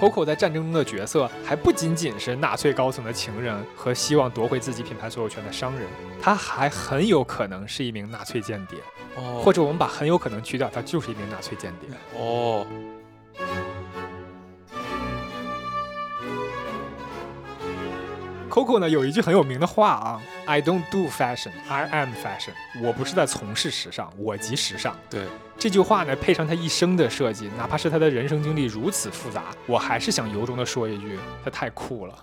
Coco 在战争中的角色还不仅仅是纳粹高层的情人和希望夺回自己品牌所有权的商人，他还很有可能是一名纳粹间谍，哦，或者我们把很有可能去掉，他就是一名纳粹间谍。哦，Coco 呢有一句很有名的话啊，I don't do fashion, I am fashion。我不是在从事时尚，我即时尚。对，这句话呢，配上他一生的设计，哪怕是他的人生经历如此复杂，我还是想由衷的说一句，他太酷了。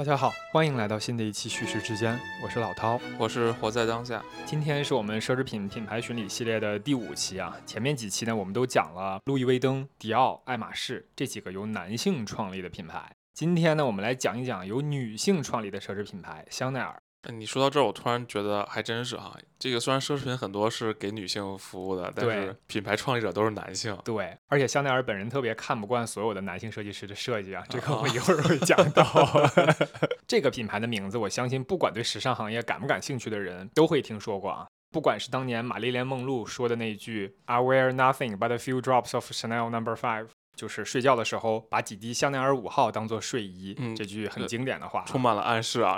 大家好，欢迎来到新的一期叙事之间，我是老涛。我是活在当下。今天是我们奢侈品品牌巡礼系列的第五期啊。前面几期呢，我们都讲了路易威登、迪奥、爱马仕这几个由男性创立的品牌。今天呢，我们来讲一讲由女性创立的奢侈品牌香奈儿。呃你说到这儿，我突然觉得还真是哈。这个虽然奢侈品很多是给女性服务的，但是品牌创立者都是男性。对，而且香奈儿本人特别看不惯所有的男性设计师的设计啊，这个我哦一会儿会讲到。这个品牌的名字，我相信不管对时尚行业感不感兴趣的人都会听说过啊。不管是当年玛丽莲梦露说的那句 "I wear nothing but a few drops of Chanel Number Five"，就是睡觉的时候把几滴香奈儿五号当做睡衣，嗯这句很呃经典的话啊。充满了暗示啊！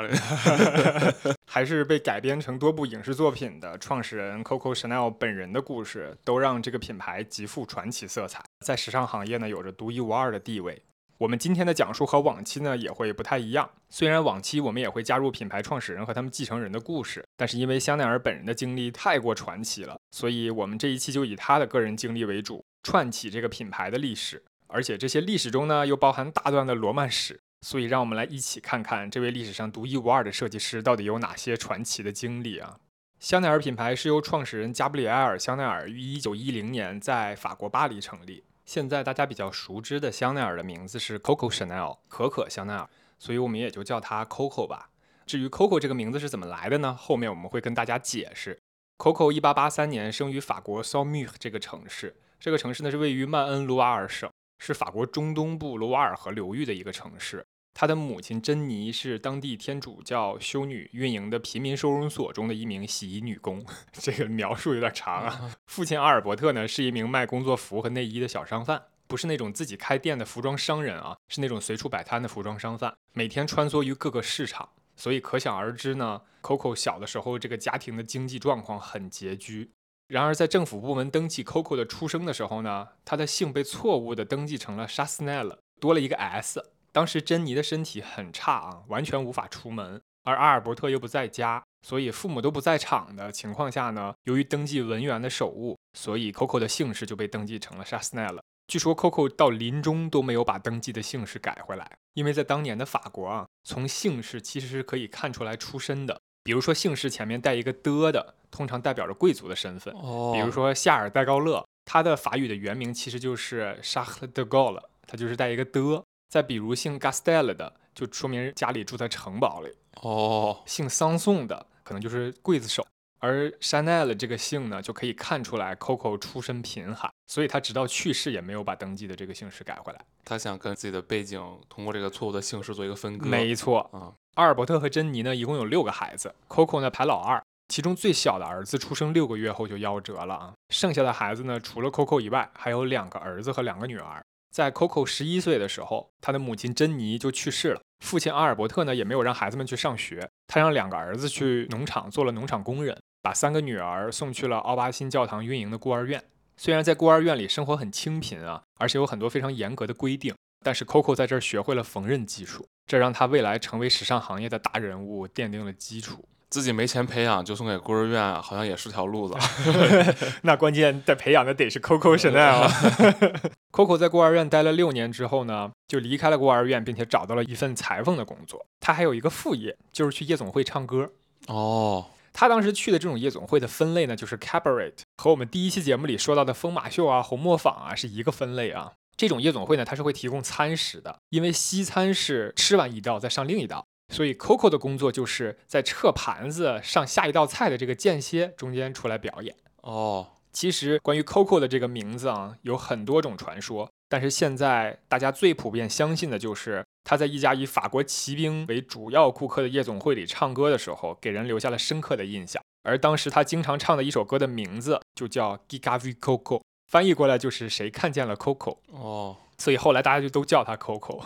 还是被改编成多部影视作品的创始人 Coco Chanel 本人的故事，都让这个品牌极富传奇色彩，在时尚行业呢有着独一无二的地位。我们今天的讲述和往期呢也会不太一样，虽然往期我们也会加入品牌创始人和他们继承人的故事，但是因为香奈儿本人的经历太过传奇了，所以我们这一期就以他的个人经历为主，串起这个品牌的历史，而且这些历史中呢又包含大段的罗曼史，所以让我们来一起看看这位历史上独一无二的设计师到底有哪些传奇的经历啊！香奈儿品牌是由创始人加布里埃尔·香奈儿于1910年在法国巴黎成立。现在大家比较熟知的香奈儿的名字是 Coco Chanel，可可香奈儿，所以我们也就叫它 Coco 吧。至于 Coco 这个名字是怎么来的呢？后面我们会跟大家解释。Coco 1883年生于法国 s a u m u r 这个城市，这个城市呢是位于曼恩卢瓦尔省，是法国中东部罗瓦尔河流域的一个城市。他的母亲珍妮是当地天主教修女运营的平民收容所中的一名洗衣女工，这个描述有点长啊。父亲阿尔伯特呢是一名卖工作服和内衣的小商贩，不是那种自己开店的服装商人啊，是那种随处摆摊的服装商贩，每天穿梭于各个市场。所以可想而知呢，Coco 小的时候这个家庭的经济状况很拮据。然而在政府部门登记 Coco 的出生的时候呢，他的姓被错误的登记成了 Chasnel，多了一个 S。当时珍妮的身体很差啊，完全无法出门，而阿尔伯特又不在家，所以父母都不在场的情况下呢，由于登记文员的手误，所以 Coco 的姓氏就被登记成了 Chasnel。据说 Coco 到临终都没有把登记的姓氏改回来，因为在当年的法国啊，从姓氏其实是可以看出来出身的。比如说姓氏前面带一个的的，通常代表着贵族的身份。哦，比如说夏尔戴高乐，他的法语的原名其实就是 Charles de Gaulle，他就是带一个的。再比如姓 Gastel 的，就说明家里住在城堡里；哦，姓桑颂的，可能就是刽子手。而 Chanel 这个姓呢，就可以看出来 Coco 出身贫寒，所以他直到去世也没有把登记的这个姓氏改回来。他想跟自己的背景通过这个错误的姓氏做一个分割。没错，啊，阿尔伯特和珍妮呢，一共有六个孩子，Coco 呢排老二，其中最小的儿子出生六个月后就夭折了啊。剩下的孩子呢，除了 Coco 以外，还有两个儿子和两个女儿。在 Coco 十一岁的时候，他的母亲珍妮就去世了，父亲阿尔伯特呢也没有让孩子们去上学，他让两个儿子去农场做了农场工人，把三个女儿送去了奥巴辛教堂运营的孤儿院。虽然在孤儿院里生活很清贫啊，而且有很多非常严格的规定，但是 Coco 在这儿学会了缝纫技术，这让他未来成为时尚行业的大人物奠定了基础。自己没钱培养就送给孤儿院，好像也是条路子。那关键得培养的得是 Coco Chanel。Coco 在孤儿院待了六年之后呢，就离开了孤儿院，并且找到了一份裁缝的工作。他还有一个副业，就是去夜总会唱歌。哦，他当时去的这种夜总会的分类呢，就是 cabaret，和我们第一期节目里说到的疯马秀啊、红磨坊啊是一个分类啊。这种夜总会呢，它是会提供餐食的，因为西餐是吃完一道再上另一道，所以 Coco 的工作就是在撤盘子、上下一道菜的这个间歇中间出来表演。哦，其实关于 Coco 的这个名字啊，有很多种传说，但是现在大家最普遍相信的就是他在一家以法国骑兵为主要顾客的夜总会里唱歌的时候，给人留下了深刻的印象。而当时他经常唱的一首歌的名字就叫《Giga V Coco》，翻译过来就是“谁看见了 Coco”。哦，所以后来大家就都叫他 Coco。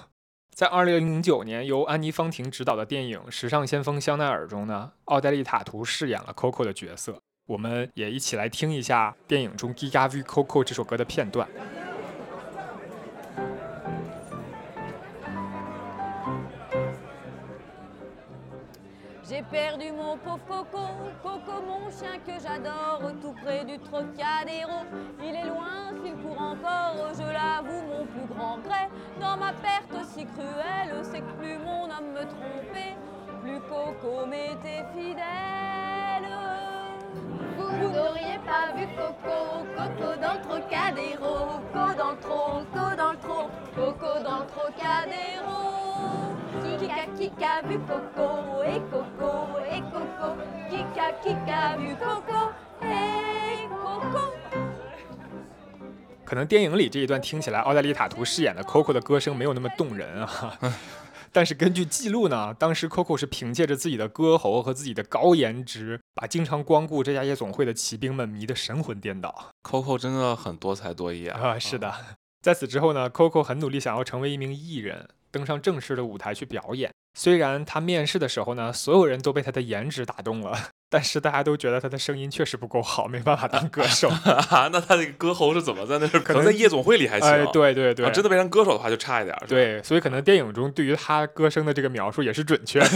在2009年由安妮·方婷执导的电影《时尚先锋香奈儿》中呢，奥黛丽·塔图饰演了 Coco 的角色。我们也一起来听一下电影中《Giga V Coco》这首歌的片段。Perdu mon pauvre Coco, Coco mon chien que j'adore, tout près du Trocadéro. Il est loin, s'il court encore, je l'avoue, mon plus grand gré. Dans ma perte si cruelle, c'est que plus mon homme me trompait, plus Coco m'était fidèle. Vous n'auriez pas vu Coco, Coco dans le Trocadéro, Coco dans le Coco dans le Coco dans le Trocadéro. Kika, Kika vu Coco, et Coco, et Coco, Kika, Kika vu Coco, et Coco. 可能电影里这一段听起来，奥黛丽·塔图饰演的 Coco 的歌声没有那么动人啊。但是根据记录呢，当时 Coco 是凭借着自己的歌喉和自己的高颜值，把经常光顾这家夜总会的骑兵们迷得神魂颠倒。Coco 真的很多才多艺啊！啊，是的。在此之后呢，Coco 很努力想要成为一名艺人，登上正式的舞台去表演。虽然他面试的时候呢，所有人都被他的颜值打动了，但是大家都觉得他的声音确实不够好，没办法当歌手。啊，那他这个歌喉是怎么在那？可能能在夜总会里还行。哎，对对对，啊真的变成歌手的话就差一点儿。对，所以可能电影中对于他歌声的这个描述也是准确的。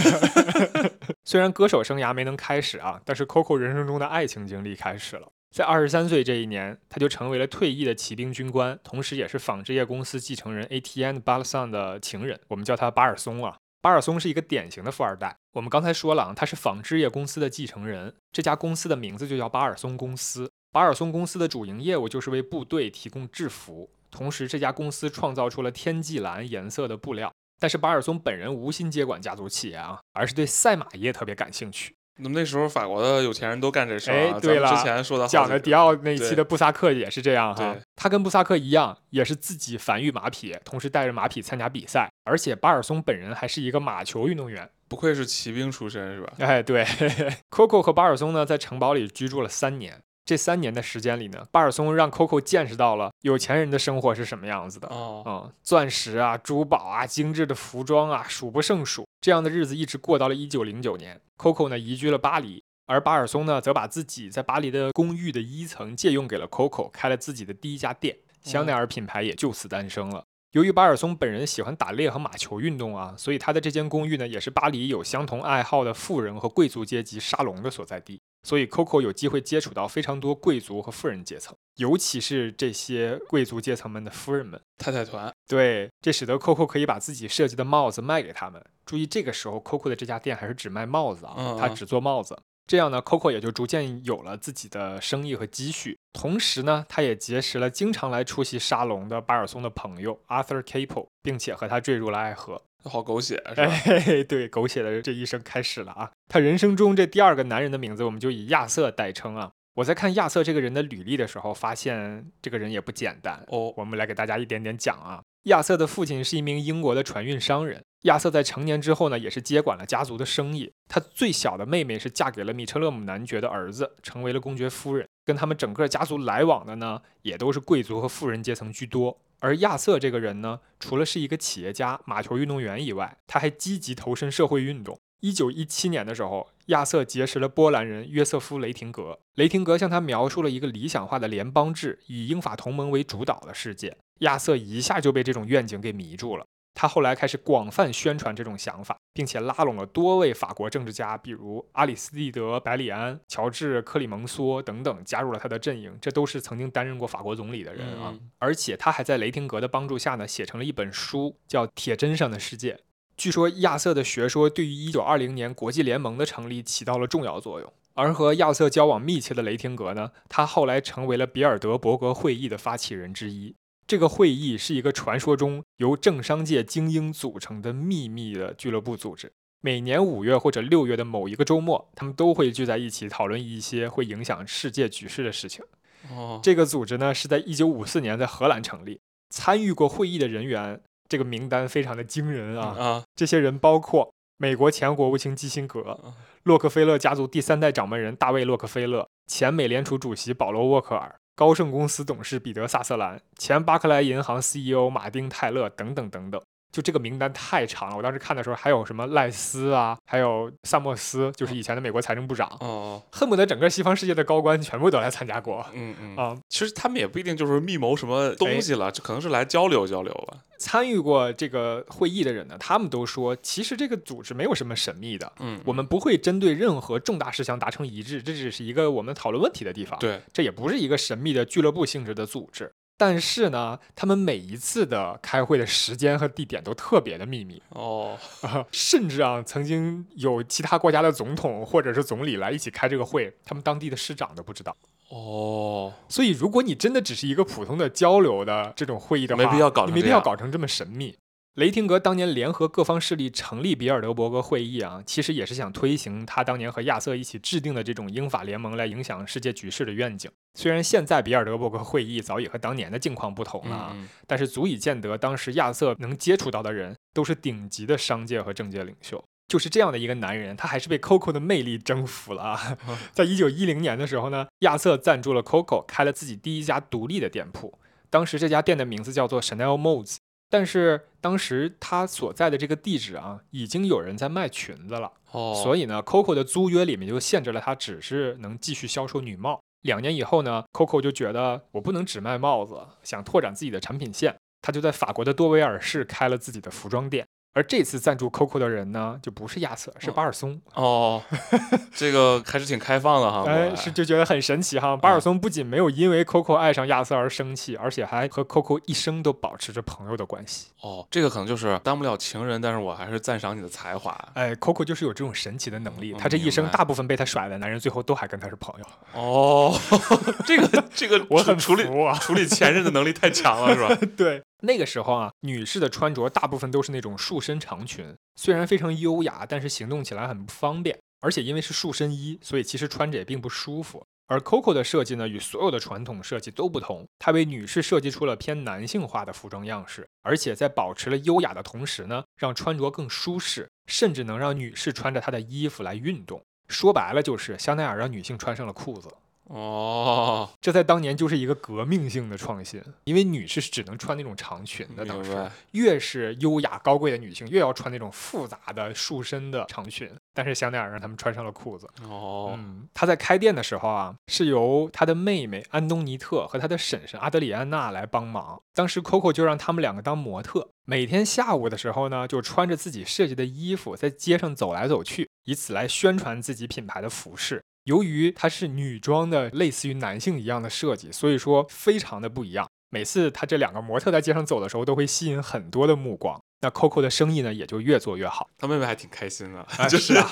虽然歌手生涯没能开始啊，但是 Coco 人生中的爱情经历开始了。在二十三岁这一年，他就成为了退役的骑兵军官，同时也是纺织业公司继承人 ATN Balsan 的情人，我们叫他巴尔松啊。巴尔松是一个典型的富二代。我们刚才说了啊，他是纺织业公司的继承人，这家公司的名字就叫巴尔松公司。巴尔松公司的主营业务就是为部队提供制服，同时这家公司创造出了天际蓝颜色的布料。但是巴尔松本人无心接管家族企业啊，而是对赛马业特别感兴趣。那么那时候法国的有钱人都干这事儿啊。哎对了之前说的讲的迪奥那一期的布萨克也是这样哈，他跟布萨克一样，也是自己繁育马匹，同时带着马匹参加比赛，而且巴尔松本人还是一个马球运动员。不愧是骑兵出身是吧？哎，对，Coco 和巴尔松呢在城堡里居住了三年。这三年的时间里呢，巴尔松让 Coco 见识到了有钱人的生活是什么样子的。哦，嗯，钻石啊、珠宝啊、精致的服装啊，数不胜数。这样的日子一直过到了一九零九年，Coco 呢移居了巴黎，而巴尔松呢则把自己在巴黎的公寓的一层借用给了 Coco，开了自己的第一家店，香奈儿品牌也就此诞生了。由于巴尔松本人喜欢打猎和马球运动啊，所以他的这间公寓呢也是巴黎有相同爱好的富人和贵族阶级沙龙的所在地。所以 Coco 有机会接触到非常多贵族和富人阶层，尤其是这些贵族阶层们的夫人们。太太团对，这使得 Coco 可以把自己设计的帽子卖给他们。注意，这个时候 Coco 的这家店还是只卖帽子啊，他只做帽子。这样呢，Coco 也就逐渐有了自己的生意和积蓄。同时呢，他也结识了经常来出席沙龙的巴尔松的朋友 Arthur Capel，并且和他坠入了爱河。好狗血是吧？哎，对，狗血的这一生开始了啊！他人生中这第二个男人的名字，我们就以亚瑟代称啊。我在看亚瑟这个人的履历的时候，发现这个人也不简单。哦，我们来给大家一点点讲啊。亚瑟的父亲是一名英国的船运商人。亚瑟在成年之后呢，也是接管了家族的生意。他最小的妹妹是嫁给了米特勒姆男爵的儿子，成为了公爵夫人。跟他们整个家族来往的呢，也都是贵族和富人阶层居多。而亚瑟这个人呢，除了是一个企业家、马球运动员以外，他还积极投身社会运动。一九一七年的时候，亚瑟结识了波兰人约瑟夫·雷霆格。雷霆格向他描述了一个理想化的联邦制，以英法同盟为主导的世界。亚瑟一下就被这种愿景给迷住了。他后来开始广泛宣传这种想法，并且拉拢了多位法国政治家，比如阿里斯蒂德·百里安、乔治·克里蒙梭等等，加入了他的阵营。这都是曾经担任过法国总理的人啊。嗯而且他还在雷廷格的帮助下呢，写成了一本书，叫《铁针上的世界》。据说亚瑟的学说对于1920年国际联盟的成立起到了重要作用。而和亚瑟交往密切的雷廷格呢，他后来成为了比尔德伯格会议的发起人之一。这个会议是一个传说中由政商界精英组成的秘密的俱乐部组织。每年五月或者六月的某一个周末，他们都会聚在一起讨论一些会影响世界局势的事情。哦，这个组织呢是在一九五四年在荷兰成立，参与过会议的人员，这个名单非常的惊人啊！啊，这些人包括美国前国务卿基辛格嗯，洛克菲勒家族第三代掌门人大卫·洛克菲勒，前美联储主席保罗·沃克尔，高盛公司董事彼得·萨瑟兰，前巴克莱银行 CEO 马丁·泰勒等等等等。就这个名单太长了，我当时看的时候还有什么赖斯啊，还有萨默斯，就是以前的美国财政部长，哦，恨不得整个西方世界的高官全部都来参加过嗯嗯啊。其实他们也不一定就是密谋什么东西了，这可能是来交流交流吧。参与过这个会议的人呢，他们都说，其实这个组织没有什么神秘的，嗯，我们不会针对任何重大事项达成一致，这只是一个我们讨论问题的地方。，对，这也不是一个神秘的俱乐部性质的组织。但是呢，他们每一次的开会的时间和地点都特别的秘密哦，啊，甚至啊，曾经有其他国家的总统或者是总理来一起开这个会，他们当地的市长都不知道。哦，所以，如果你真的只是一个普通的交流的这种会议的话，没必要搞你没必要搞成这么神秘。雷霆格当年联合各方势力成立比尔德伯格会议啊，其实也是想推行他当年和亚瑟一起制定的这种英法联盟来影响世界局势的愿景。虽然现在比尔德伯格会议早已和当年的境况不同了啊，嗯，但是足以见得当时亚瑟能接触到的人都是顶级的商界和政界领袖。就是这样的一个男人，他还是被 Coco 的魅力征服了啊！在一九一零年的时候呢，亚瑟赞助了 Coco，开了自己第一家独立的店铺。当时这家店的名字叫做 Chanel Modes，但是当时他所在的这个地址啊，已经有人在卖裙子了。哦，所以呢，Coco 的租约里面就限制了他只是能继续销售女帽。两年以后呢，Coco 就觉得我不能只卖帽子，想拓展自己的产品线，他就在法国的多维尔市开了自己的服装店。而这次赞助 Coco 的人呢，就不是亚瑟，是巴尔松。哦，这个还是挺开放的哈，哎，是就觉得很神奇哈。巴尔松不仅没有因为 Coco 爱上亚瑟而生气，而且还和 Coco 一生都保持着朋友的关系。哦，这个可能就是当不了情人，但是我还是赞赏你的才华。哎，Coco 就是有这种神奇的能力，嗯他这一生大部分被他甩的男人，最后都还跟他是朋友。哦，这个这个我很处理。处理前任的能力太强了，是吧？对，那个时候啊，女士的穿着大部分都是那种束身长裙，虽然非常优雅，但是行动起来很不方便。而且因为是束身衣，所以其实穿着也并不舒服。而 Coco 的设计呢，与所有的传统设计都不同，它为女士设计出了偏男性化的服装样式，而且在保持了优雅的同时呢，让穿着更舒适，甚至能让女士穿着她的衣服来运动。说白了就是香奈儿让女性穿上了裤子。哦，这在当年就是一个革命性的创新，因为女士是只能穿那种长裙的，当时。越是优雅高贵的女性，越要穿那种复杂的束身的长裙。但是香奈儿让他们穿上了裤子。哦，嗯，他在开店的时候啊，是由他的妹妹安东尼特和他的婶婶阿德里安娜来帮忙。当时 Coco 就让他们两个当模特，每天下午的时候呢，就穿着自己设计的衣服在街上走来走去，以此来宣传自己品牌的服饰。由于它是女装的，类似于男性一样的设计，所以说非常的不一样。每次他这两个模特在街上走的时候，都会吸引很多的目光。那 Coco 的生意呢，也就越做越好。他妹妹还挺开心的，啊，就是啊，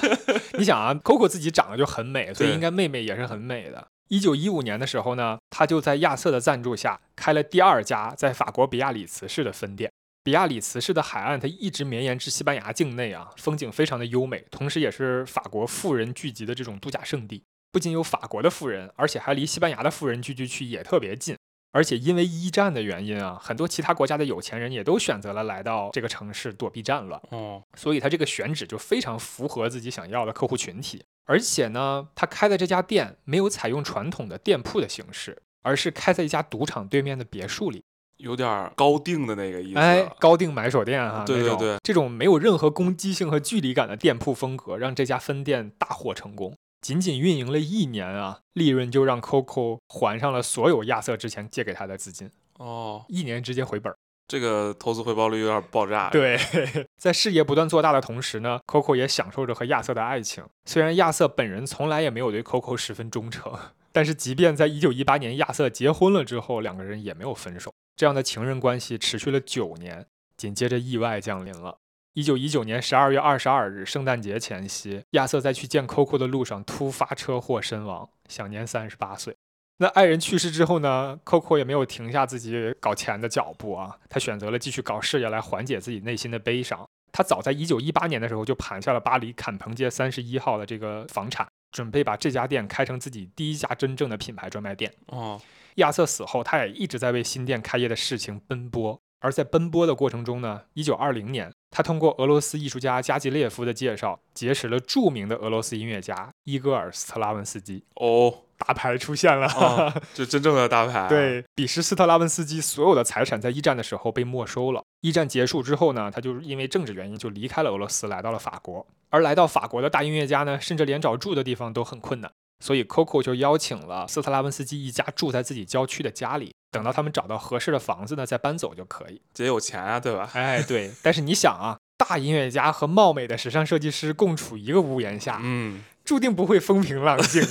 你想啊，Coco 自己长得就很美，所以应该妹妹也是很美的。一九一五年的时候呢，他就在亚瑟的赞助下开了第二家在法国比亚里茨市的分店。比亚里茨市的海岸，它一直绵延至西班牙境内啊，风景非常的优美，同时也是法国富人聚集的这种度假胜地。不仅有法国的富人，而且还离西班牙的富人聚居区也特别近。而且因为一战的原因啊，很多其他国家的有钱人也都选择了来到这个城市躲避战乱。哦，所以他这个选址就非常符合自己想要的客户群体。而且呢，他开的这家店没有采用传统的店铺的形式，而是开在一家赌场对面的别墅里。有点儿高定的那个意思。哎，高定买手店哈、对对对这种没有任何攻击性和距离感的店铺风格，让这家分店大获成功。仅仅运营了一年啊，利润就让 Coco 还上了所有亚瑟之前借给他的资金，哦，一年直接回本儿。这个投资回报率有点爆炸。，对，在事业不断做大的同时呢，Coco 也享受着和亚瑟的爱情。虽然亚瑟本人从来也没有对 Coco 十分忠诚，但是即便在1918年亚瑟结婚了之后，两个人也没有分手。这样的情人关系持续了九年，紧接着意外降临了。1919年12月22日，圣诞节前夕，亚瑟在去见 Coco 的路上突发车祸身亡，享年38岁。那爱人去世之后呢，Coco 也没有停下自己搞钱的脚步啊，他选择了继续搞事业来缓解自己内心的悲伤。他早在1918年的时候就盘下了巴黎坎彭街三十一号的这个房产，准备把这家店开成自己第一家真正的品牌专卖店。哦，亚瑟死后，他也一直在为新店开业的事情奔波。而在奔波的过程中呢，一九二零年，他通过俄罗斯艺术家加吉列夫的介绍，结识了著名的俄罗斯音乐家伊戈尔·斯特拉文斯基。哦，大牌出现了，啊，这真正的大牌。对，彼时斯特拉文斯基所有的财产在一战的时候被没收了。一战结束之后呢，他就是因为政治原因就离开了俄罗斯，来到了法国。而来到法国的大音乐家呢，甚至连找住的地方都很困难，所以 Coco 就邀请了斯特拉文斯基一家住在自己郊区的家里，等到他们找到合适的房子呢，再搬走就可以。姐有钱啊，对吧？哎，对，但是你想啊，大音乐家和貌美的时尚设计师共处一个屋檐下，嗯，注定不会风平浪静。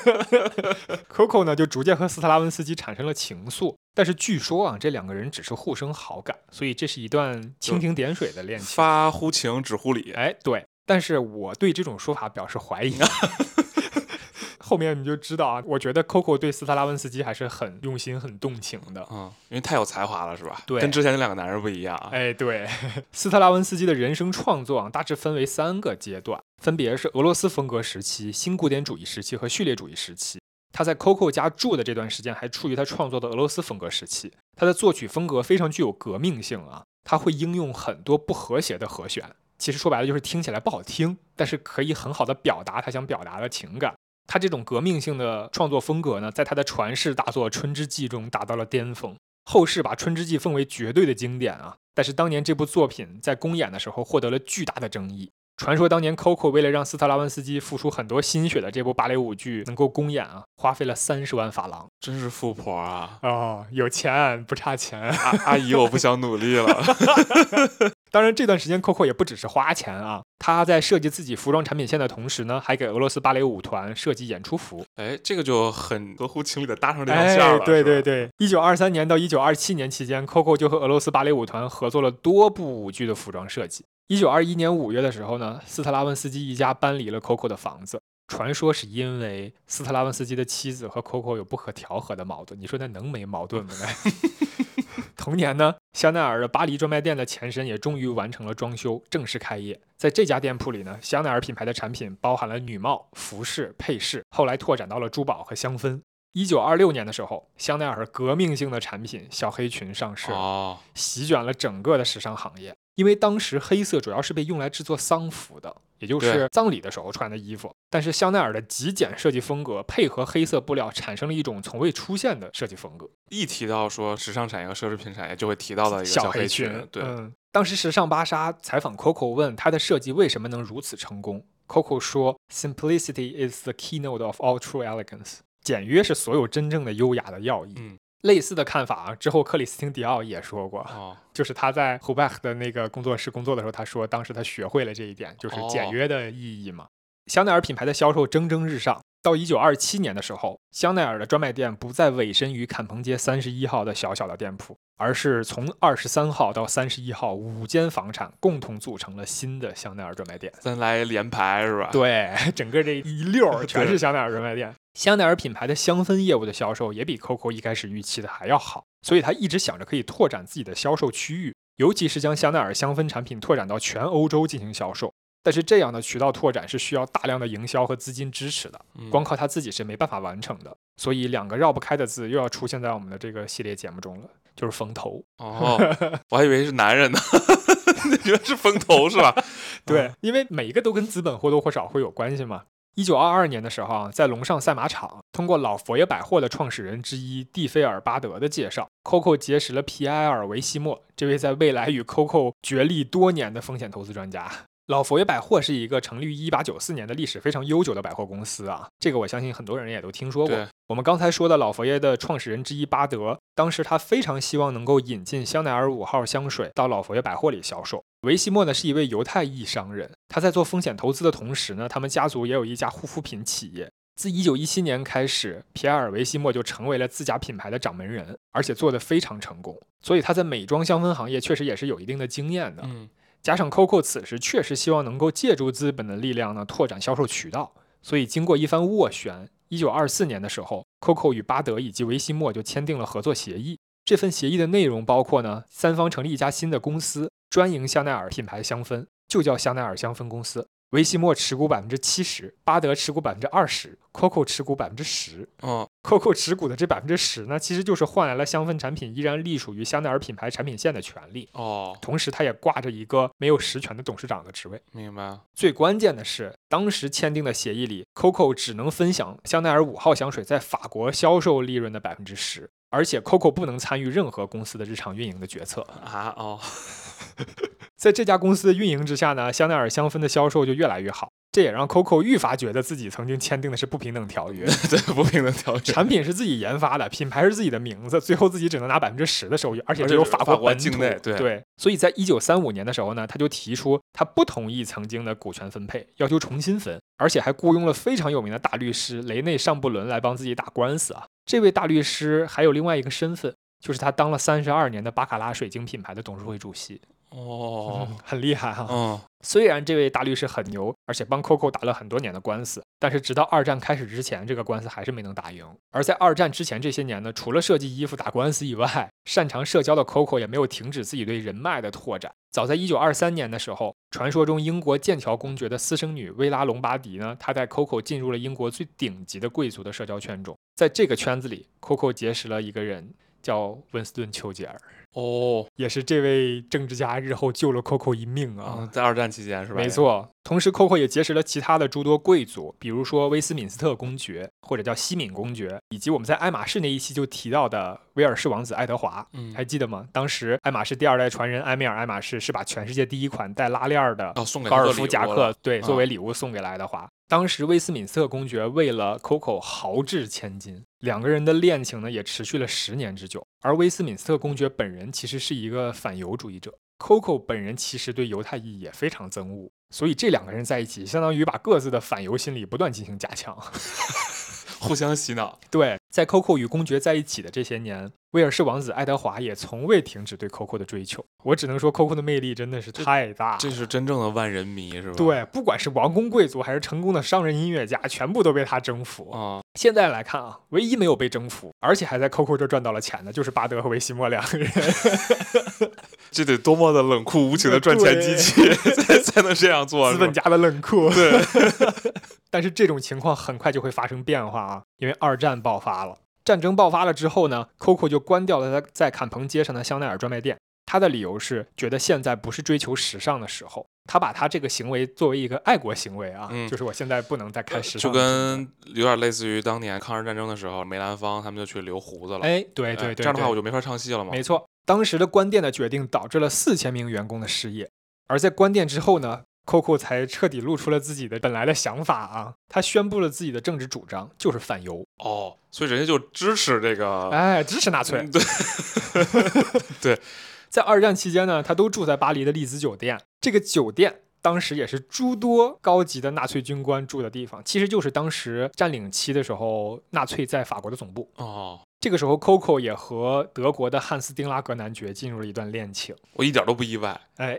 Coco 呢，就逐渐和斯特拉文斯基产生了情愫，但是据说啊，这两个人只是互生好感，所以这是一段蜻蜓点水的恋情。发乎情，止乎礼。哎，对，但是我对这种说法表示怀疑。后面你就知道啊，我觉得 Coco 对斯特拉文斯基还是很用心、很动情的。嗯，因为太有才华了，是吧？对跟之前那两个男人不一样啊。哎，对，斯特拉文斯基的人生创作啊，大致分为三个阶段，分别是俄罗斯风格时期、新古典主义时期和序列主义时期。他在 Coco 家住的这段时间，还处于他创作的俄罗斯风格时期。他的作曲风格非常具有革命性啊，他会应用很多不和谐的和弦，其实说白了就是听起来不好听，但是可以很好的表达他想表达的情感。他这种革命性的创作风格呢，在他的传世大作《春之祭》中达到了巅峰。后世把《春之祭》奉为绝对的经典啊，但是当年这部作品在公演的时候获得了巨大的争议。传说当年 Coco 为了让斯特拉文斯基付出很多心血的这部芭蕾舞剧能够公演啊，花费了三十万法郎。真是富婆啊！哦，有钱不差钱。阿阿姨，我不想努力了。当然，这段时间 Coco 也不只是花钱啊，他在设计自己服装产品线的同时呢，还给俄罗斯芭蕾舞团设计演出服。哎，这个就很合乎情理的搭上这条哎线了。，对对，对，一九二三年到一九二七年期间，Coco 就和俄罗斯芭蕾舞团合作了多部舞剧的服装设计。一九二一年五月的时候呢，斯特拉文斯基一家搬离了 Coco 的房子，传说是因为斯特拉文斯基的妻子和 Coco 有不可调和的矛盾。你说那能没矛盾吗？那 同年呢，香奈儿的巴黎专卖店的前身也终于完成了装修，正式开业。在这家店铺里呢，香奈儿品牌的产品包含了女帽、服饰、配饰，后来拓展到了珠宝和香氛。一九二六年的时候，香奈儿革命性的产品小黑裙上市席卷了整个的时尚行业。因为当时黑色主要是被用来制作丧服的，也就是葬礼的时候穿的衣服。但是香奈儿的极简设计风格配合黑色布料，产生了一种从未出现的设计风格。一提到说时尚产业和奢侈品产业，就会提到的一个小黑裙，对，嗯，当时时尚芭莎采访 Coco 问她的设计为什么能如此成功，Coco 说：“Simplicity is the keynote of all true elegance。”简约是所有真正的优雅的要义。嗯，类似的看法啊，之后克里斯汀迪奥也说过，哦，就是他在 h u b a c 的那个工作室工作的时候，他说当时他学会了这一点，就是简哦约的意义嘛。香奈儿品牌的销售蒸蒸日上，到一九二七年的时候，香奈儿的专卖店不再委身于坎彭街三十一号的小小的店铺，而是从二十三号到三十一号五间房产共同组成了新的香奈儿专卖店。咱来连排是吧？，对，整个这一溜儿 全是香奈儿专卖店。香奈儿品牌的香氛业务的销售也比 Coco 一开始预期的还要好，所以他一直想着可以拓展自己的销售区域，尤其是将香奈儿香氛产品拓展到全欧洲进行销售。但是这样的渠道拓展是需要大量的营销和资金支持的，嗯光靠他自己是没办法完成的。所以两个绕不开的字又要出现在我们的这个系列节目中了，就是风投。哦，我还以为是男人呢，你觉得是风投是吧？对，因为每一个都跟资本或多或少会有关系嘛。一九二二年的时候啊，在龙上赛马场，通过老佛爷百货的创始人之一蒂菲尔巴德的介绍，Coco 结识了皮埃尔维西莫这位在未来与 Coco 角力多年的风险投资专家。老佛爷百货是一个成立于一八九四年的历史非常悠久的百货公司啊，这个我相信很多人也都听说过。我们刚才说的老佛爷的创始人之一巴德，当时他非常希望能够引进香奈儿五号香水到老佛爷百货里销售。维西莫呢是一位犹太裔商人，他在做风险投资的同时呢，他们家族也有一家护肤品企业。自1917年开始，皮埃尔·维西莫就成为了自家品牌的掌门人，而且做得非常成功。所以他在美妆香氛行业确实也是有一定的经验的。嗯，加上 Coco 此时确实希望能够借助资本的力量呢，拓展销售渠道。所以经过一番斡旋，一九二四年的时候，Coco 与巴德以及维西莫就签订了合作协议。这份协议的内容包括呢，三方成立一家新的公司，专营香奈儿品牌香氛，就叫香奈儿香氛公司。维西莫持股百分之七十，巴德持股百分之二十，Coco 持股百分之十。哦，，Coco 持股的这百分之十呢，其实就是换来了香氛产品依然隶属于香奈儿品牌产品线的权利。哦，同时，他也挂着一个没有实权的董事长的职位。明白。最关键的是，当时签订的协议里，Coco 只能分享香奈儿五号香水在法国销售利润的百分之十，而且 Coco 不能参与任何公司的日常运营的决策。啊哦，在这家公司的运营之下呢，香奈儿香氛的销售就越来越好。这也让 Coco 愈发觉得自己曾经签订的是不平等条约，对不平等条约，产品是自己研发的，品牌是自己的名字，最后自己只能拿百分之十的收益，而且而只有法国本土境内对对，所以在一九三五年的时候呢，他就提出他不同意曾经的股权分配，要求重新分，而且还雇佣了非常有名的大律师雷内尚布伦来帮自己打官司啊。这位大律师还有另外一个身份，就是他当了三十二年的巴卡拉水晶品牌的董事会主席，哦，很厉害哈、嗯，虽然这位大律师很牛，而且帮 Coco 打了很多年的官司，但是直到二战开始之前，这个官司还是没能打赢。而在二战之前这些年呢，除了设计衣服、打官司以外，擅长社交的 Coco 也没有停止自己对人脉的拓展。早在1923年的时候，传说中英国剑桥公爵的私生女薇拉·隆巴迪呢，她带 Coco 进入了英国最顶级的贵族的社交圈中。在这个圈子里，Coco 结识了一个人，叫温斯顿·丘吉尔，哦，也是这位政治家日后救了 Coco 一命啊。嗯，在二战期间是吧？没，错，同时 Coco 也结识了其他的诸多贵族，比如说威斯敏斯特公爵，或者叫西敏公爵，以及我们在爱马仕那一期就提到的威尔士王子爱德华，嗯，还记得吗？当时爱马仕第二代传人埃米尔·爱马仕是把全世界第一款带拉链儿的高尔夫夹克了，对，啊作为礼物送给了爱德华。当时威斯敏斯特公爵为了 Coco 豪掷千金，两个人的恋情呢也持续了十年之久。而威斯敏斯特公爵本人其实是一个反犹主义者，Coco 本人其实对犹太裔也非常憎恶，所以这两个人在一起，相当于把各自的反犹心理不断进行加强。互相洗脑。对，在 Coco 与公爵在一起的这些年，威尔士王子爱德华也从未停止对 Coco 的追求。我只能说，Coco 的魅力真的是太大了。这是真正的万人迷是吧？对，不管是王公贵族还是成功的商人、音乐家，全部都被他征服。啊，现在来看啊，唯一没有被征服，而且还在 Coco 这赚到了钱的，就是巴德和维西莫两个人。这得多么的冷酷无情的赚钱机器才才能这样做？资本家的冷酷。对。但是这种情况很快就会发生变化啊，因为二战爆发了。战争爆发了之后呢，Coco 就关掉了他在坎彭街上的香奈儿专卖店。他的理由是觉得现在不是追求时尚的时候。他把他这个行为作为一个爱国行为啊，嗯就是我现在不能再开时就。跟有点类似于当年抗日战争的时候，梅兰芳他们就去留胡子了。哎，对哎对对，这样的话我就没法唱戏了嘛。没错，当时的关店的决定导致了四千名员工的失业，而在关店之后呢，Coco 才彻底露出了自己的本来的想法啊，他宣布了自己的政治主张，就是反犹，哦，所以人家就支持这个。哎，支持纳粹。嗯 对，在二战期间呢，他都住在巴黎的丽兹酒店，这个酒店。当时也是诸多高级的纳粹军官住的地方，其实就是当时占领期的时候，纳粹在法国的总部。哦，这个时候，Coco 也和德国的汉斯·丁拉格男爵进入了一段恋情。我一点都不意外。哎，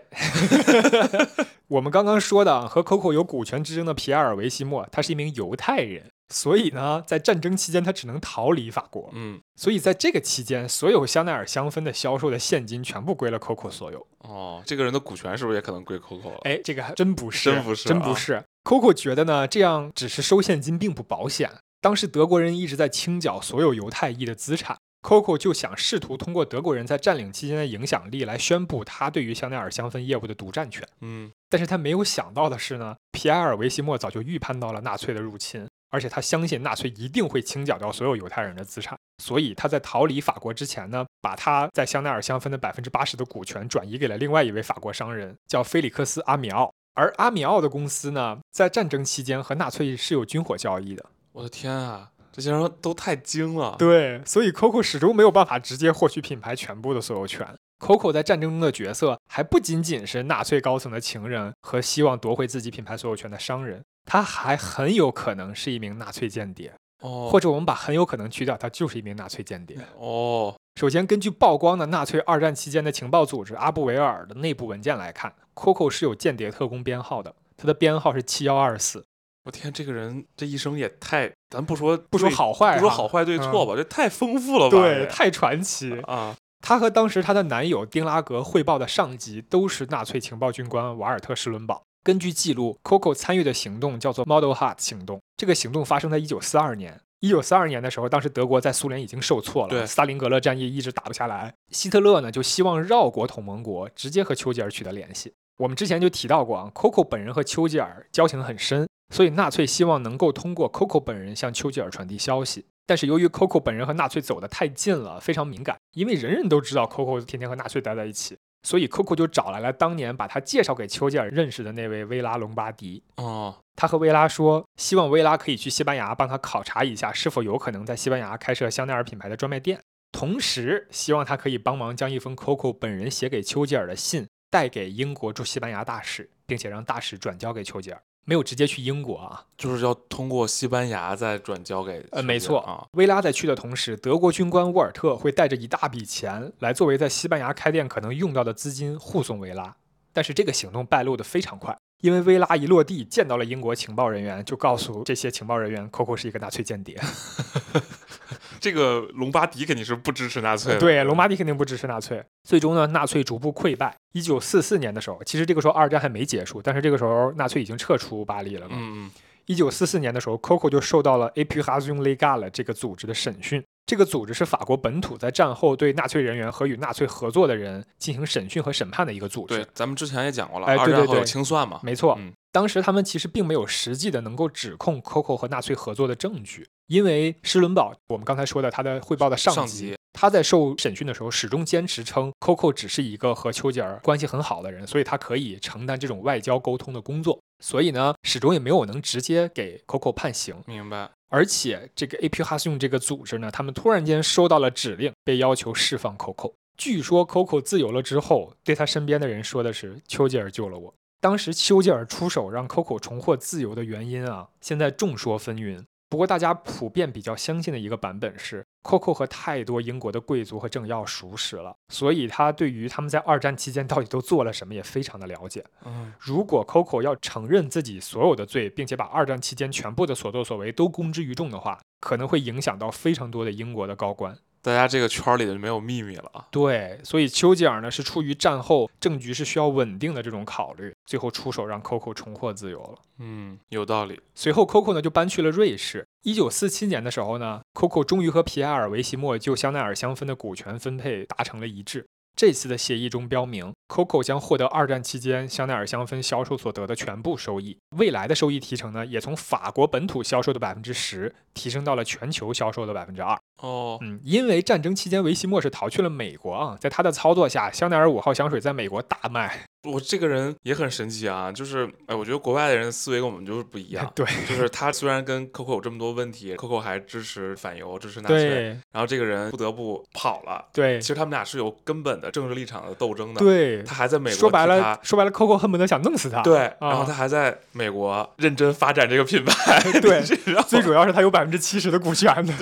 我们刚刚说的和 Coco 有股权之争的皮埃尔·维西莫，他是一名犹太人，所以呢，在战争期间他只能逃离法国。嗯，所以在这个期间，所有香奈儿香氛的销售的现金全部归了 Coco 所有。哦，这个人的股权是不是也可能归 Coco 了？哎，这个还真不是，真不是啊真不是。Coco 觉得呢，这样只是收现金并不保险。当时德国人一直在清缴所有犹太裔的资产。Coco 就想试图通过德国人在占领期间的影响力来宣布他对于香奈儿香氛业务的独占权。嗯，但是他没有想到的是呢，皮埃尔·维西莫早就预判到了纳粹的入侵，而且他相信纳粹一定会清缴掉所有犹太人的资产，所以他在逃离法国之前呢，把他在香奈儿香氛的百分之八十的股权转移给了另外一位法国商人，叫菲利克斯·阿米奥。而阿米奥的公司呢，在战争期间和纳粹是有军火交易的。我的天啊，这些人都太精了。对，所以 Coco 始终没有办法直接获取品牌全部的所有权。Coco 在战争中的角色还不仅仅是纳粹高层的情人和希望夺回自己品牌所有权的商人，他还很有可能是一名纳粹间谍，哦，或者我们把很有可能去掉，他就是一名纳粹间谍。哦，首先，根据曝光的纳粹二战期间的情报组织阿布维尔的内部文件来看，Coco 是有间谍特工编号的，他的编号是七幺二四。我天，这个人这一生也太，咱不说不说好坏哈不说好坏对错吧，这太丰富了吧？对，太传奇。啊，她和当时她的男友丁拉格汇报的上级都是纳粹情报军官瓦尔特·施伦堡。根据记录，Coco 参与的行动叫做 Model Heart 行动。这个行动发生在1942年，一九四二年的时候，当时德国在苏联已经受挫了，对斯大林格勒战役一直打不下来。希特勒呢就希望绕过同盟国，直接和丘吉尔取得联系。我们之前就提到过啊，Coco 本人和丘吉尔交情很深，所以纳粹希望能够通过 Coco 本人向丘吉尔传递消息。但是由于 Coco 本人和纳粹走得太近了，非常敏感，因为人人都知道 Coco 天天和纳粹待在一起，所以 Coco 就找来了当年把他介绍给丘吉尔认识的那位薇拉·隆巴迪。哦，他和薇拉说，希望薇拉可以去西班牙帮他考察一下，是否有可能在西班牙开设香奈儿品牌的专卖店。同时，希望他可以帮忙将一封 Coco 本人写给丘吉尔的信带给英国驻西班牙大使，并且让大使转交给丘吉尔。没有直接去英国啊。就是要通过西班牙再转交给呃，没错啊，薇拉在去的同时，德国军官沃尔特会带着一大笔钱来作为在西班牙开店可能用到的资金护送薇拉。但是这个行动败露的非常快，因为薇拉一落地见到了英国情报人员，就告诉这些情报人员，Coco 是一个纳粹间谍。这个隆巴迪肯定是不支持纳粹的，对，隆巴迪肯定不支持纳粹。最终呢，纳粹逐步溃败。一九四四年的时候，其实这个时候二战还没结束，但是这个时候纳粹已经撤出巴黎了嘛。嗯嗯，一九四四年的时候，Coco 就受到了 Appellation Legale 这个组织的审讯。这个组织是法国本土在战后对纳粹人员和与纳粹合作的人进行审讯和审判的一个组织。对，咱们之前也讲过了，哎对对对二战后有清算嘛，没错，嗯当时他们其实并没有实际的能够指控 Coco 和纳粹合作的证据，因为施伦堡，我们刚才说的他的汇报的上级，上级他在受审讯的时候始终坚持称 Coco 只是一个和丘吉尔关系很好的人，所以他可以承担这种外交沟通的工作，所以呢，始终也没有能直接给 Coco 判刑。明白，而且这个 AP 哈斯用这个组织呢，他们突然间收到了指令，被要求释放 Coco。据说 Coco 自由了之后，对他身边的人说的是：“丘吉尔救了我。”当时丘吉尔出手让 Coco 重获自由的原因啊，现在众说纷纭。不过大家普遍比较相信的一个版本是，Coco 和太多英国的贵族和政要熟识了，所以他对于他们在二战期间到底都做了什么也非常的了解。嗯，如果 Coco 要承认自己所有的罪，并且把二战期间全部的所作所为都公之于众的话，可能会影响到非常多的英国的高官。大家这个圈儿里就没有秘密了啊，对，所以丘吉尔呢是出于战后政局是需要稳定的这种考虑，最后出手让 Coco 重获自由了。嗯，有道理，随后，Coco 呢就搬去了瑞士。一九四七年的时候呢，Coco 终于和皮埃尔·维西莫就香奈儿香氛的股权分配达成了一致。这次的协议中标明，Coco 将获得二战期间香奈儿香氛销售所得的全部收益。未来的收益提成呢，也从法国本土销售的百分之十提升到了全球销售的百分之二。哦，嗯，因为战争期间维西莫是逃去了美国啊，在他的操作下，香奈儿五号香水在美国大卖。我这个人也很神奇啊，就是，哎，我觉得国外的人思维跟我们就是不一样，对就是他虽然跟 Coco 有这么多问题，Coco 还支持反犹，支持纳粹，对然后这个人不得不跑了，对其实他们俩是有根本的政治立场的斗争的，对，他还在美国说白了，说白了，Coco 恨不得想弄死他。对，啊然后他还在美国认真发展这个品牌，对最主要是他有百分之七十的股权的。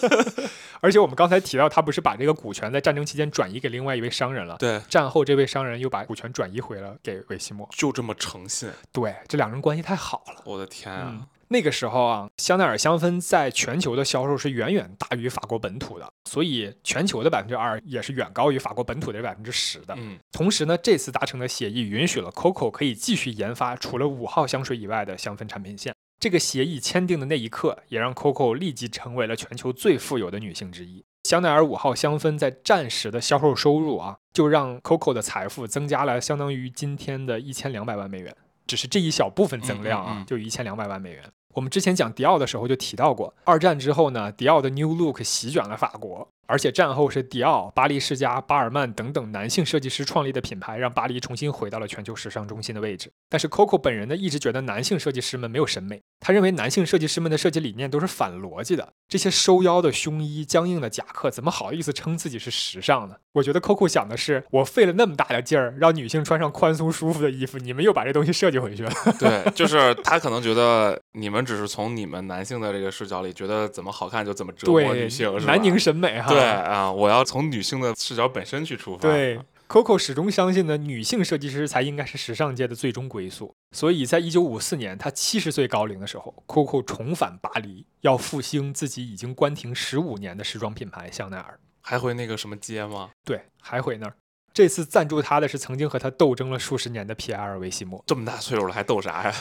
而且我们刚才提到，他不是把这个股权在战争期间转移给另外一位商人了？对，战后这位商人又把股权转移回了给维西莫。就这么诚信，对，这两人关系太好了。我的天啊！嗯，那个时候啊，香奈儿香氛在全球的销售是远远大于法国本土的，所以全球的百分之二也是远高于法国本土的百分之十的。嗯，同时呢，这次达成的协议允许了 Coco 可以继续研发除了五号香水以外的香氛产品线。这个协议签订的那一刻，也让 Coco 立即成为了全球最富有的女性之一。香奈儿五号香氛在战时的销售收入啊，就让 Coco 的财富增加了相当于今天的一千两百万美元。只是这一小部分增量啊，嗯嗯嗯就一千两百万美元。我们之前讲迪奥的时候就提到过，二战之后呢，迪奥的 New Look 席卷了法国，而且战后是迪奥、巴黎世家、巴尔曼等等男性设计师创立的品牌，让巴黎重新回到了全球时尚中心的位置。但是 Coco 本人呢，一直觉得男性设计师们没有审美，他认为男性设计师们的设计理念都是反逻辑的。这些收腰的胸衣、僵硬的夹克，怎么好意思称自己是时尚呢？我觉得 Coco 想的是，我费了那么大的劲儿，让女性穿上宽松舒服的衣服，你们又把这东西设计回去了。对，就是他可能觉得你们只是从你们男性的这个视角里，觉得怎么好看就怎么折磨对女性，是吧？南宁审美哈。对 啊，我要从女性的视角本身去出发。对，Coco 始终相信呢，女性设计师才应该是时尚界的最终归宿。所以在一九五四年，她七十岁高龄的时候，Coco 重返巴黎，要复兴自己已经关停十五年的时装品牌香奈儿。还回那个什么街吗？对，还回那儿。这次赞助他的是曾经和他斗争了数十年的皮埃尔·维西莫。这么大岁数了还斗啥呀？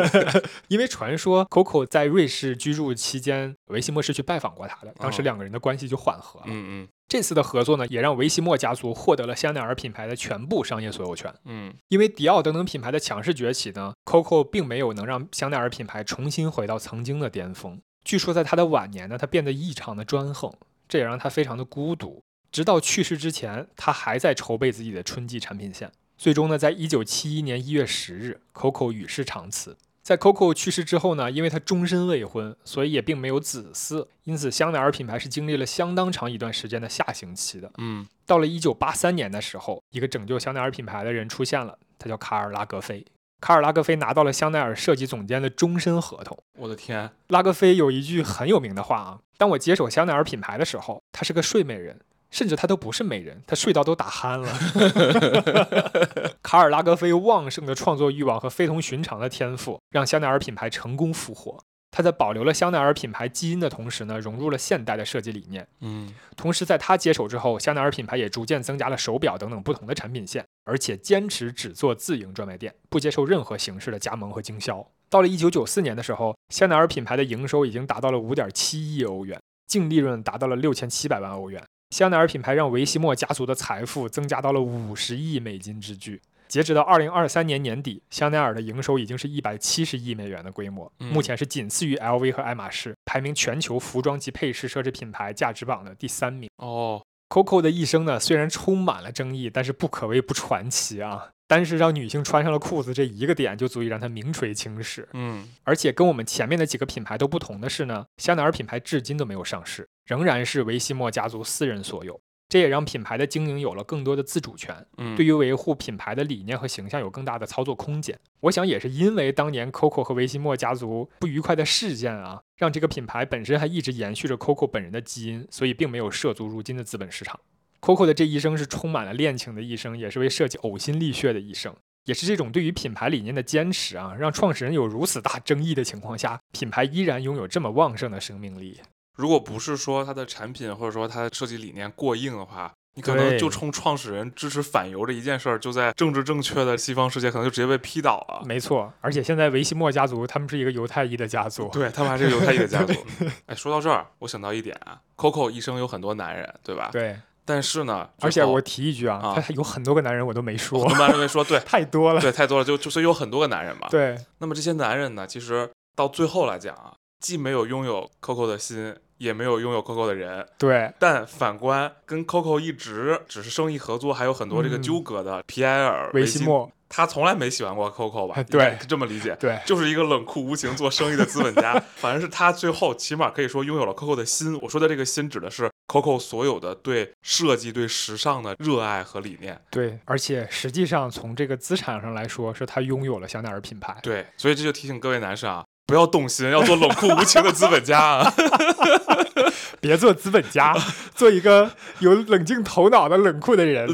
因为传说 Coco 在瑞士居住期间，维西莫是去拜访过他的，当时哦两个人的关系就缓和了。嗯这次的合作呢，也让维西莫家族获得了香奈儿品牌的全部商业所有权。嗯因为迪奥等等品牌的强势崛起呢，Coco 并没有能让香奈儿品牌重新回到曾经的巅峰。据说在他的晚年呢，他变得异常的专横，这也让他非常的孤独。直到去世之前，他还在筹备自己的春季产品线。最终呢，在一九七一年一月十日，Coco 与世长辞。在 Coco 去世之后呢，因为他终身未婚，所以也并没有子嗣，因此香奈儿品牌是经历了相当长一段时间的下行期的。嗯到了一九八三年的时候，一个拯救香奈儿品牌的人出现了，他叫卡尔拉格菲。卡尔拉格菲拿到了香奈儿设计总监的终身合同。我的天，拉格菲有一句很有名的话啊：“当我接手香奈儿品牌的时候，他是个睡美人，甚至他都不是美人，他睡到都打鼾了。”卡尔拉格菲旺盛的创作欲望和非同寻常的天赋，让香奈儿品牌成功复活。他在保留了香奈儿品牌基因的同时呢，融入了现代的设计理念。嗯同时，在他接手之后，香奈儿品牌也逐渐增加了手表等等不同的产品线，而且坚持只做自营专卖店，不接受任何形式的加盟和经销。到了1994年的时候，香奈儿品牌的营收已经达到了5.7亿欧元，净利润达到了6700万欧元。香奈儿品牌让维西莫家族的财富增加到了五十亿美金之巨。截止到二零二三年年底，香奈儿的营收已经是一百七十亿美元的规模，嗯目前是仅次于 LV 和爱马仕，排名全球服装及配饰奢侈品牌价值榜的第三名。哦 Coco 的一生呢，虽然充满了争议，但是不可谓不传奇啊。单是让女性穿上了裤子这一个点，就足以让她名垂青史。嗯而且跟我们前面的几个品牌都不同的是呢，香奈儿品牌至今都没有上市，仍然是维西莫家族私人所有。这也让品牌的经营有了更多的自主权，嗯，对于维护品牌的理念和形象有更大的操作空间。我想也是因为当年 Coco 和维西莫家族不愉快的事件啊，让这个品牌本身还一直延续着 Coco 本人的基因，所以并没有涉足如今的资本市场。Coco 的这一生是充满了恋情的一生，也是为设计呕心沥血的一生。也是这种对于品牌理念的坚持啊，让创始人有如此大争议的情况下，品牌依然拥有这么旺盛的生命力。如果不是说它的产品或者说它的设计理念过硬的话，你可能就冲创始人支持反犹这一件事儿，就在政治正确的西方世界可能就直接被批倒了。没错，而且现在维希莫家族他们是一个犹太裔的家族，对他们还是犹太裔的家族。哎，说到这儿，我想到一点啊，Coco 一生有很多男人，对吧？对，但是呢，而且我提一句啊，啊他有很多个男人我都没说，我们认为说对 太多了。对太多了，就就所以有很多个男人嘛。对，那么这些男人呢，其实到最后来讲啊，既没有拥有 Coco 的心，也没有拥有 Coco 的人。对，但反观跟 Coco 一直只是生意合作，还有很多这个嗯纠葛的皮埃尔维西，莫，他从来没喜欢过 Coco 吧？对应该这么理解。对，就是一个冷酷无情做生意的资本家，反正是他最后起码可以说拥有了 Coco 的心。我说的这个心指的是 Coco 所有的对设计、对时尚的热爱和理念。对，而且实际上从这个资产上来说，是他拥有了香奈儿品牌。对，所以这就提醒各位男士啊，不要动心，要做冷酷无情的资本家啊。别做资本家，做一个有冷静头脑的冷酷的人。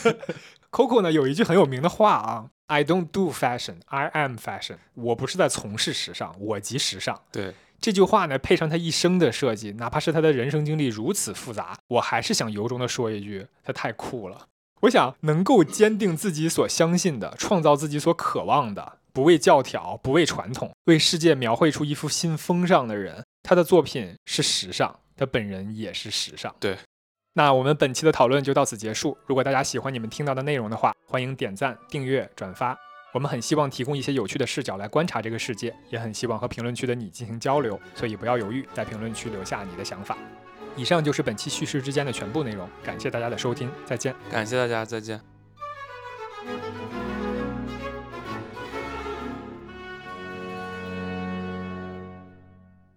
Coco 呢有一句很有名的话啊，I don't do fashion, I am fashion。我不是在从事时尚，我即时尚。对，这句话呢，配上他一生的设计，哪怕是他的人生经历如此复杂，我还是想由衷的说一句，他太酷了。我想能够坚定自己所相信的，创造自己所渴望的，不畏教条，不畏传统，为世界描绘出一幅新风尚的人，他的作品是时尚，他本人也是时尚。对。那我们本期的讨论就到此结束。如果大家喜欢你们听到的内容的话，欢迎点赞、订阅、转发。我们很希望提供一些有趣的视角来观察这个世界，也很希望和评论区的你进行交流，所以不要犹豫，在评论区留下你的想法。以上就是本期叙事之间的全部内容，感谢大家的收听，再见。感谢大家，再见。